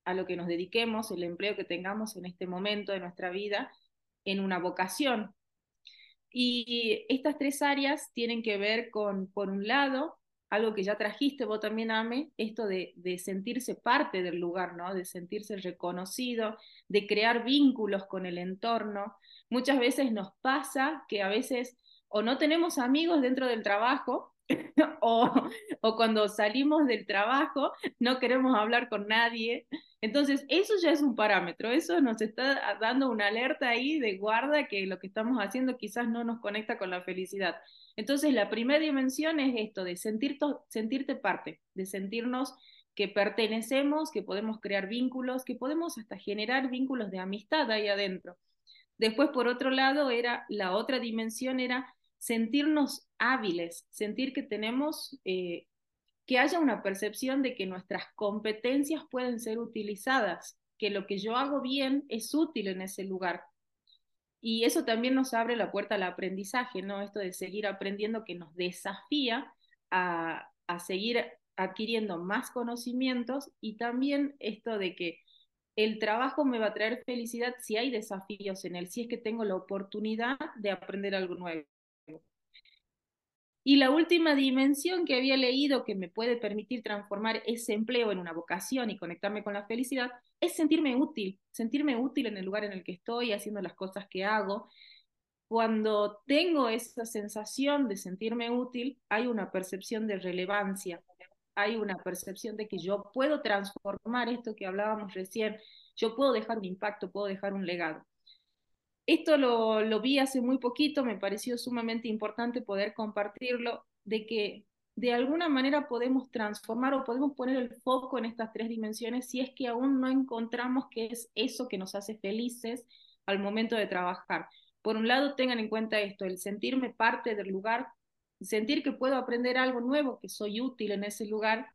a lo que nos dediquemos, el empleo que tengamos en este momento de nuestra vida, en una vocación. Y estas tres áreas tienen que ver con, por un lado, algo que ya trajiste vos también, Ame, esto de, de, sentirse parte del lugar, ¿no? De sentirse reconocido, de crear vínculos con el entorno. Muchas veces nos pasa que a veces o no tenemos amigos dentro del trabajo o, o, cuando salimos del trabajo no queremos hablar con nadie. Entonces, eso ya es un parámetro, eso nos está dando una alerta ahí de guarda que lo que estamos haciendo quizás no nos conecta con la felicidad. Entonces, la primera dimensión es esto, de sentir sentirte parte, de sentirnos que pertenecemos, que podemos crear vínculos, que podemos hasta generar vínculos de amistad ahí adentro. Después, por otro lado, era la otra dimensión era sentirnos hábiles, sentir que tenemos, eh, que haya una percepción de que nuestras competencias pueden ser utilizadas, que lo que yo hago bien es útil en ese lugar. Y eso también nos abre la puerta al aprendizaje, ¿no? Esto de seguir aprendiendo que nos desafía a, a seguir adquiriendo más conocimientos y también esto de que el trabajo me va a traer felicidad si hay desafíos en él, si es que tengo la oportunidad de aprender algo nuevo. Y la última dimensión que había leído que me puede permitir transformar ese empleo en una vocación y conectarme con la felicidad es sentirme útil, sentirme útil en el lugar en el que estoy, haciendo las cosas que hago. Cuando tengo esa sensación de sentirme útil, hay una percepción de relevancia, hay una percepción de que yo puedo transformar esto que hablábamos recién, yo puedo dejar un impacto, puedo dejar un legado. Esto lo, lo, vi hace muy poquito, me pareció sumamente importante poder compartirlo, de que de alguna manera podemos transformar o podemos poner el foco en estas tres dimensiones si es que aún no encontramos qué es eso que nos hace felices al momento de trabajar. Por un lado, tengan en cuenta esto, el sentirme parte del lugar, sentir que puedo aprender algo nuevo, que soy útil en ese lugar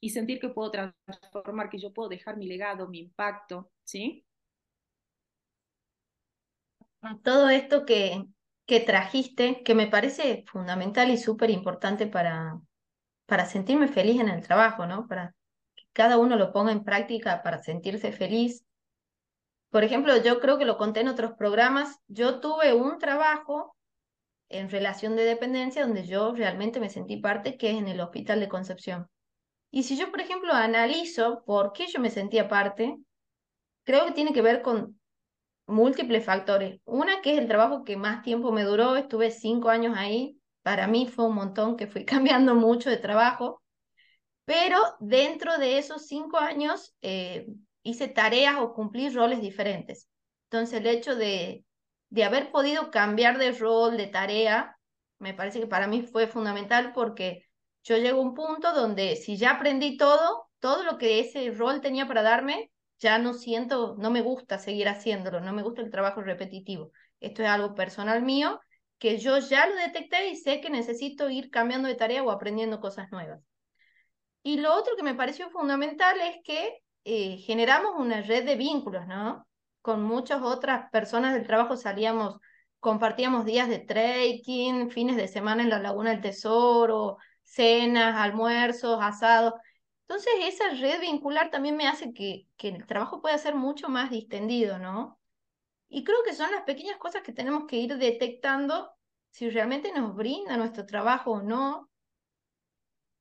y sentir que puedo transformar, que yo puedo dejar mi legado, mi impacto, ¿sí? Todo esto que, que trajiste, que me parece fundamental y súper importante para, para sentirme feliz en el trabajo, ¿no? Para que cada uno lo ponga en práctica para sentirse feliz. Por ejemplo, yo creo que lo conté en otros programas, yo tuve un trabajo en relación de dependencia donde yo realmente me sentí parte, que es en el Hospital de Concepción. Y si yo, por ejemplo, analizo por qué yo me sentía parte, creo que tiene que ver con múltiples factores. Una que es el trabajo que más tiempo me duró, estuve cinco años ahí, para mí fue un montón que fui cambiando mucho de trabajo, pero dentro de esos cinco años eh, hice tareas o cumplí roles diferentes. Entonces el hecho de, de haber podido cambiar de rol, de tarea, me parece que para mí fue fundamental porque yo llego a un punto donde si ya aprendí todo, todo lo que ese rol tenía para darme, ya no siento, no me gusta seguir haciéndolo, no me gusta el trabajo repetitivo. Esto es algo personal mío que yo ya lo detecté y sé que necesito ir cambiando de tarea o aprendiendo cosas nuevas. Y lo otro que me pareció fundamental es que eh, generamos una red de vínculos, ¿no? Con muchas otras personas del trabajo salíamos, compartíamos días de trekking, fines de semana en la Laguna del Tesoro, cenas, almuerzos, asados. Entonces, esa red vincular también me hace que, que el trabajo pueda ser mucho más distendido, ¿no? Y creo que son las pequeñas cosas que tenemos que ir detectando si realmente nos brinda nuestro trabajo o no,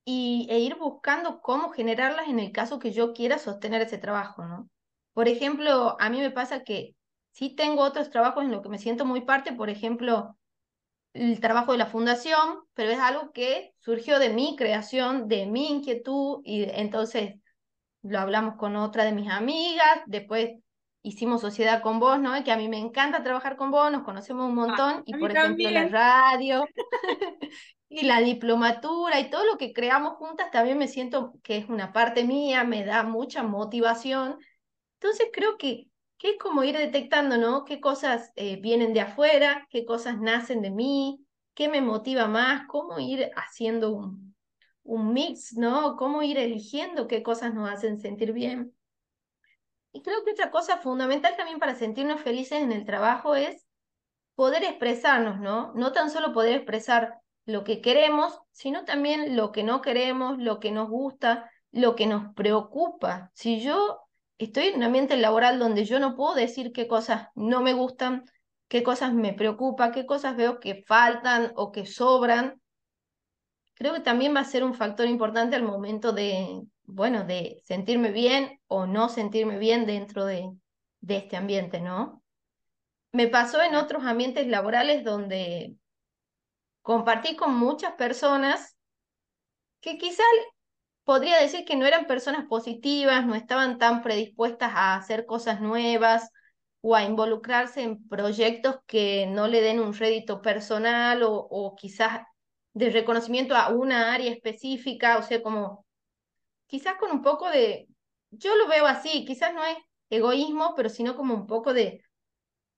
y, e ir buscando cómo generarlas en el caso que yo quiera sostener ese trabajo, ¿no? Por ejemplo, a mí me pasa que sí tengo otros trabajos en los que me siento muy parte, por ejemplo, el trabajo de la fundación, pero es algo que surgió de mi creación, de mi inquietud, y entonces lo hablamos con otra de mis amigas, después hicimos sociedad con vos, ¿no? Que a mí me encanta trabajar con vos, nos conocemos un ah, montón, y por ejemplo la radio, y la diplomatura, y todo lo que creamos juntas, también me siento que es una parte mía, me da mucha motivación. Entonces creo que que es como ir detectando, ¿no? ¿Qué cosas eh, vienen de afuera? ¿Qué cosas nacen de mí? ¿Qué me motiva más? ¿Cómo ir haciendo un, un mix, ¿no? Cómo ir eligiendo qué cosas nos hacen sentir bien. Y creo que otra cosa fundamental también para sentirnos felices en el trabajo es poder expresarnos, ¿no? No tan solo poder expresar lo que queremos, sino también lo que no queremos, lo que nos gusta, lo que nos preocupa. Si yo estoy en un ambiente laboral donde yo no puedo decir qué cosas no me gustan, qué cosas me preocupan, qué cosas veo que faltan o que sobran, creo que también va a ser un factor importante al momento de, bueno, de sentirme bien o no sentirme bien dentro de, este ambiente, ¿no? Me pasó en otros ambientes laborales donde compartí con muchas personas que quizás podría decir que no eran personas positivas, no estaban tan predispuestas a hacer cosas nuevas o a involucrarse en proyectos que no le den un rédito personal o, o quizás de reconocimiento a una área específica, o sea, como quizás con un poco de, yo lo veo así, quizás no es egoísmo, pero sino como un poco de,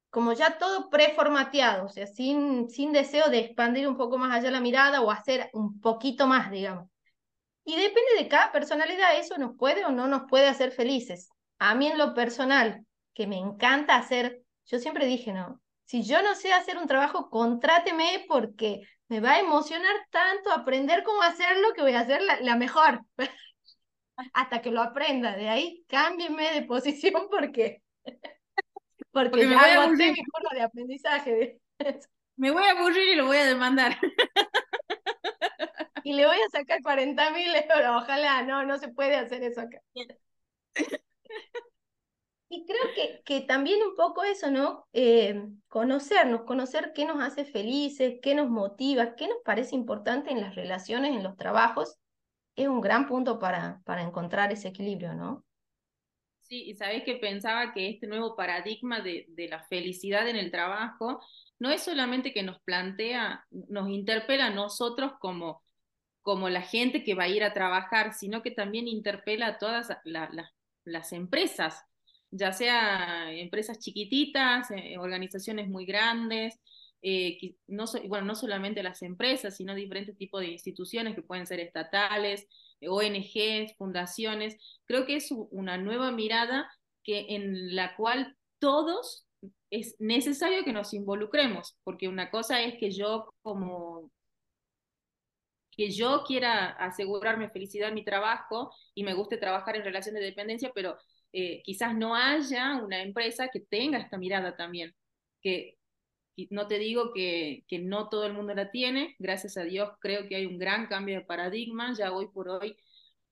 como ya todo preformateado, o sea, sin, sin deseo de expandir un poco más allá la mirada o hacer un poquito más, digamos. Y depende de cada personalidad, eso nos puede o no nos puede hacer felices. A mí en lo personal, que me encanta hacer, yo siempre dije, no, si yo no sé hacer un trabajo, contráteme porque me va a emocionar tanto aprender cómo hacerlo que voy a hacer la, mejor. Hasta que lo aprenda. De ahí cámbienme de posición porque, porque, me voy a aburrir. mi curva de aprendizaje. me voy a aburrir y lo voy a demandar. Y le voy a sacar 40 mil euros. Ojalá, no, no se puede hacer eso acá. Y creo que, que también un poco eso, ¿no? Eh, conocernos, conocer qué nos hace felices, qué nos motiva, qué nos parece importante en las relaciones, en los trabajos, es un gran punto para, para encontrar ese equilibrio, ¿no? Sí, y sabés que pensaba que este nuevo paradigma de, de la felicidad en el trabajo no es solamente que nos plantea, nos interpela a nosotros como, como la gente que va a ir a trabajar, sino que también interpela a todas las empresas ya sea empresas chiquititas, eh, organizaciones muy grandes, eh, no, bueno, no solamente las empresas, sino diferentes tipos de instituciones que pueden ser estatales, ONGs, fundaciones. Creo que es una nueva mirada que, en la cual todos es necesario que nos involucremos, porque una cosa es que yo como que yo quiera asegurarme felicidad en mi trabajo y me guste trabajar en relación de dependencia, pero eh, quizás no haya una empresa que tenga esta mirada también, que no te digo que, que, no todo el mundo la tiene, gracias a Dios creo que hay un gran cambio de paradigma, ya hoy por hoy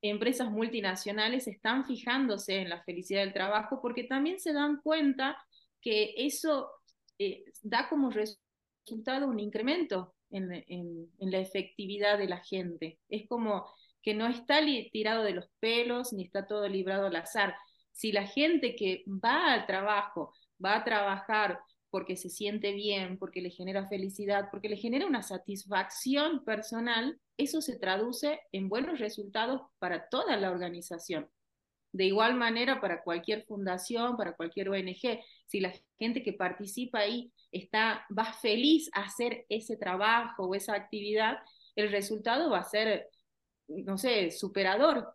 empresas multinacionales están fijándose en la felicidad del trabajo porque también se dan cuenta que eso eh, da como resultado un incremento en, en, la efectividad de la gente. Es como que no está tirado de los pelos ni está todo librado al azar si la gente que va al trabajo, va a trabajar porque se siente bien, porque le genera felicidad, porque le genera una satisfacción personal, eso se traduce en buenos resultados para toda la organización. De igual manera, para cualquier fundación, para cualquier ONG, si la gente que participa ahí está, va feliz a hacer ese trabajo o esa actividad, el resultado va a ser, no sé, superador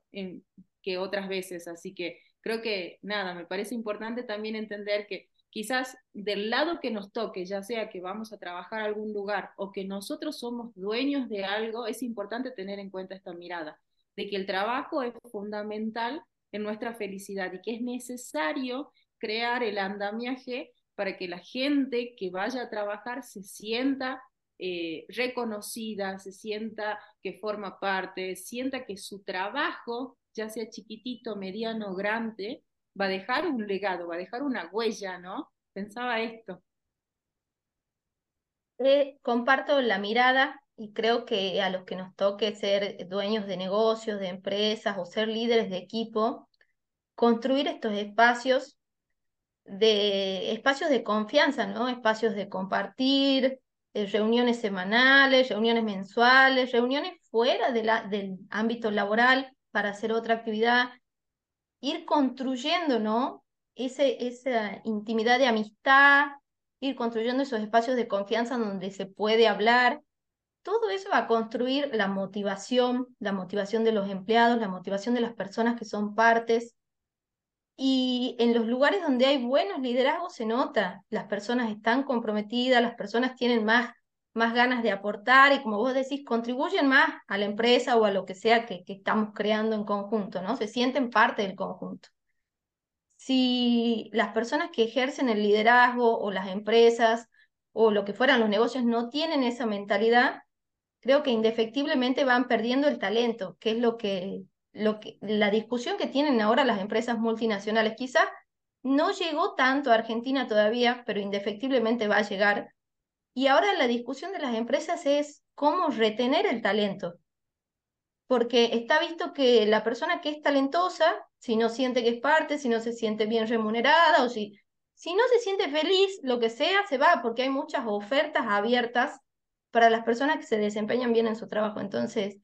que otras veces. Así que creo que nada, me parece importante también entender que quizás del lado que nos toque, ya sea que vamos a trabajar a algún lugar o que nosotros somos dueños de algo, es importante tener en cuenta esta mirada, de que el trabajo es fundamental en nuestra felicidad y que es necesario crear el andamiaje para que la gente que vaya a trabajar se sienta eh, reconocida, se sienta que forma parte, sienta que su trabajo ya sea chiquitito, mediano, grande, va a dejar un legado, va a dejar una huella, ¿no? Pensaba esto. Eh, comparto la mirada y creo que a los que nos toque ser dueños de negocios, de empresas o ser líderes de equipo, construir estos espacios de espacios de confianza, ¿no? Espacios de compartir, eh, reuniones semanales, reuniones mensuales, reuniones fuera de del ámbito laboral, para hacer otra actividad, ir construyendo, ¿no? Ese, esa intimidad de amistad, ir construyendo esos espacios de confianza donde se puede hablar. todo eso va a construir la motivación, la motivación de los empleados, la motivación de las personas que son partes. Y en los lugares donde hay buenos liderazgos se nota, las personas están comprometidas, las personas tienen más, más ganas de aportar y como vos decís, contribuyen más a la empresa o a lo que sea que, que estamos creando en conjunto, ¿no? Se sienten parte del conjunto. Si las personas que ejercen el liderazgo o las empresas o lo que fueran los negocios no tienen esa mentalidad, creo que indefectiblemente van perdiendo el talento, que es lo que, lo que, la discusión que tienen ahora las empresas multinacionales. Quizás no llegó tanto a Argentina todavía, pero indefectiblemente va a llegar. Y ahora la discusión de las empresas es cómo retener el talento. Porque está visto que la persona que es talentosa, si no siente que es parte, si no se siente bien remunerada o si, si no se siente feliz, lo que sea, se va, porque hay muchas ofertas abiertas para las personas que se desempeñan bien en su trabajo. Entonces,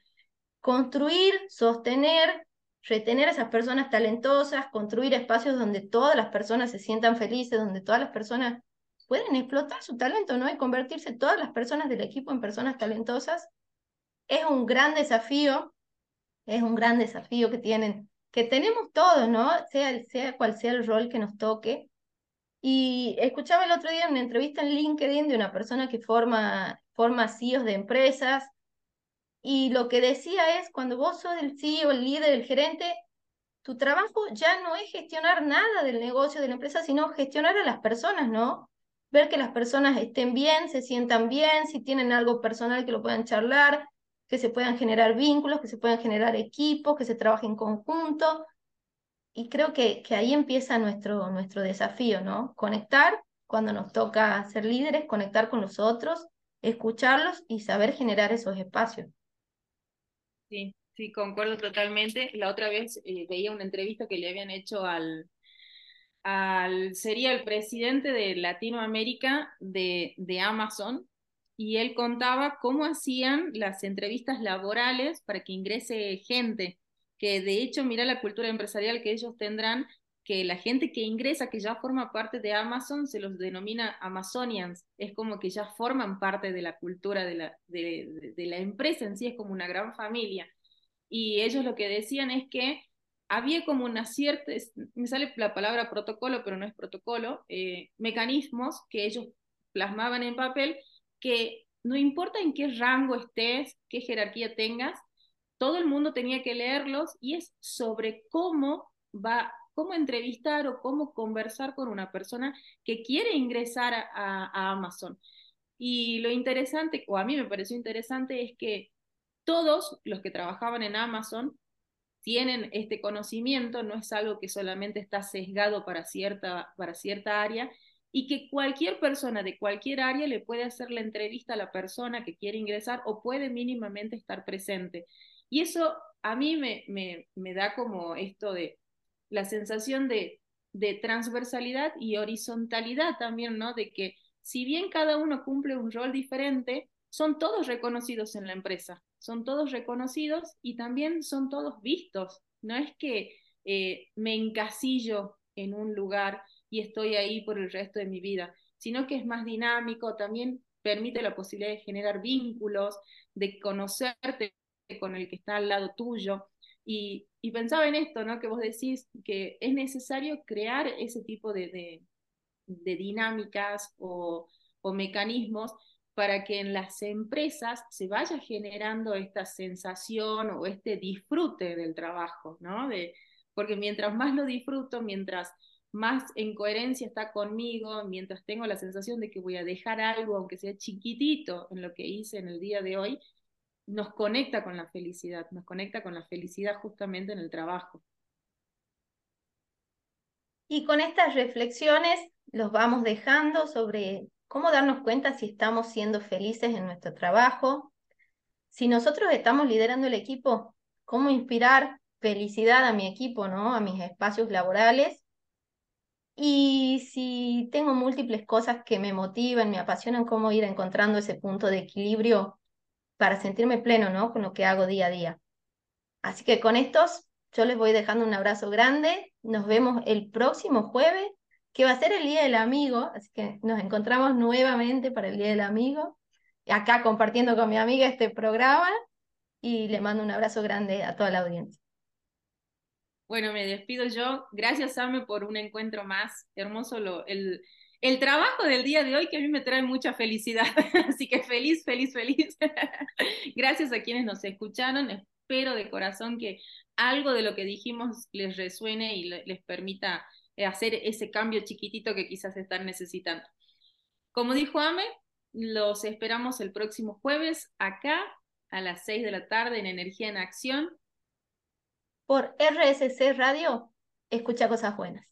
construir, sostener, retener a esas personas talentosas, construir espacios donde todas las personas se sientan felices, donde todas las personas pueden explotar su talento, ¿no? Y convertirse todas las personas del equipo en personas talentosas. Es un gran desafío, es un gran desafío que tienen, que tenemos todos, ¿no? Sea, sea cual sea el rol que nos toque. Y escuchaba el otro día una entrevista en LinkedIn de una persona que forma forma CEOs de empresas. Y lo que decía es, cuando vos sos el CEO, el líder, el gerente, tu trabajo ya no es gestionar nada del negocio de la empresa, sino gestionar a las personas, ¿no? Ver que las personas estén bien, se sientan bien, si tienen algo personal que lo puedan charlar, que se puedan generar vínculos, que se puedan generar equipos, que se trabaje en conjunto. Y creo que, que ahí empieza nuestro, nuestro desafío, ¿no? Conectar cuando nos toca ser líderes, conectar con los otros escucharlos y saber generar esos espacios. Sí, sí, concuerdo totalmente. La otra vez eh, veía una entrevista que le habían hecho al, al sería el presidente de Latinoamérica de, de Amazon, y él contaba cómo hacían las entrevistas laborales para que ingrese gente, que de hecho, mira la cultura empresarial que ellos tendrán, que la gente que ingresa, que ya forma parte de Amazon, se los denomina Amazonians, es como que ya forman parte de la cultura de la, de, la empresa en sí, es como una gran familia. Y ellos lo que decían es que había como una cierta, me sale la palabra protocolo, pero no es protocolo, eh, mecanismos que ellos plasmaban en papel que no importa en qué rango estés, qué jerarquía tengas, todo el mundo tenía que leerlos y es sobre cómo va cómo entrevistar o cómo conversar con una persona que quiere ingresar a, Amazon. Y lo interesante, o a mí me pareció interesante, es que todos los que trabajaban en Amazon tienen este conocimiento, no es algo que solamente está sesgado para cierta, para cierta área, y que cualquier persona de cualquier área le puede hacer la entrevista a la persona que quiere ingresar o puede mínimamente estar presente. Y eso a mí me, me, me da como esto de, la sensación de, transversalidad y horizontalidad también, ¿no? De que si bien cada uno cumple un rol diferente, son todos reconocidos en la empresa, son todos reconocidos y también son todos vistos. No es que eh, me encasillo en un lugar y estoy ahí por el resto de mi vida, sino que es más dinámico, también permite la posibilidad de generar vínculos, de conocerte con el que está al lado tuyo. Y, pensaba en esto, ¿no? Que vos decís que es necesario crear ese tipo de, dinámicas o, mecanismos para que en las empresas se vaya generando esta sensación o este disfrute del trabajo, ¿no? De, porque mientras más lo disfruto, mientras más en coherencia está conmigo, mientras tengo la sensación de que voy a dejar algo, aunque sea chiquitito, en lo que hice en el día de hoy, nos conecta con la felicidad, nos conecta con la felicidad justamente en el trabajo. Y con estas reflexiones los vamos dejando sobre cómo darnos cuenta si estamos siendo felices en nuestro trabajo, si nosotros estamos liderando el equipo, cómo inspirar felicidad a mi equipo, ¿no? A mis espacios laborales. Y si tengo múltiples cosas que me motivan, me apasionan, cómo ir encontrando ese punto de equilibrio para sentirme pleno, ¿no? Con lo que hago día a día. Así que con estos, yo les voy dejando un abrazo grande. Nos vemos el próximo jueves, que va a ser el Día del Amigo, así que nos encontramos nuevamente para el Día del Amigo. acá compartiendo con mi amiga este programa y le mando un abrazo grande a toda la audiencia. Bueno, me despido yo. Gracias, Ame, por un encuentro más. Hermoso lo, el, el trabajo del día de hoy que a mí me trae mucha felicidad. Así que feliz, feliz, feliz. Gracias a quienes nos escucharon. Espero de corazón que algo de lo que dijimos les resuene y les permita eh, hacer ese cambio chiquitito que quizás están necesitando. Como dijo Ame, los esperamos el próximo jueves acá a las 6 de la tarde en Energía en Acción. Por RSC Radio, escucha cosas buenas.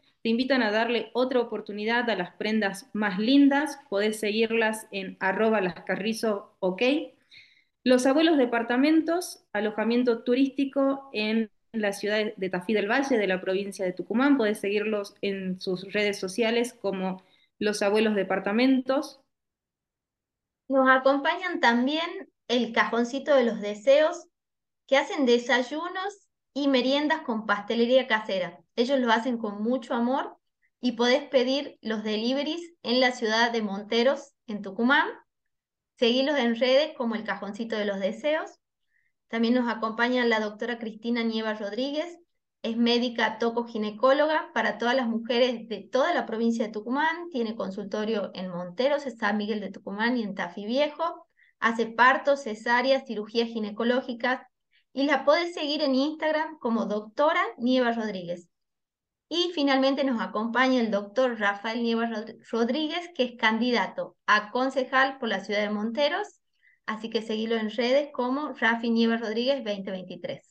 te invitan a darle otra oportunidad a las prendas más lindas. Podés seguirlas en arroba ok. Los abuelos departamentos, alojamiento turístico en en la ciudad de Tafí del Valle, de la provincia de Tucumán. Podés seguirlos en sus redes sociales como Los Abuelos Departamentos. Nos acompañan también el Cajoncito de los Deseos, que hacen desayunos y meriendas con pastelería casera. Ellos lo hacen con mucho amor y podés pedir los deliveries en la ciudad de Monteros, en Tucumán. Seguilos en redes como el Cajoncito de los Deseos. También nos acompaña la doctora Cristina Nieva Rodríguez, es médica tocoginecóloga para todas las mujeres de toda la provincia de Tucumán, tiene consultorio en Monteros, en San Miguel de Tucumán y en Tafi Viejo, hace partos, cesáreas, cirugías ginecológicas y la puedes seguir en Instagram como doctora Nieva Rodríguez. Y finalmente nos acompaña el doctor Rafael Nieva Rodríguez, que es candidato a concejal por la ciudad de Monteros Así que seguilo en redes como Rafi Nieves Rodríguez 2023.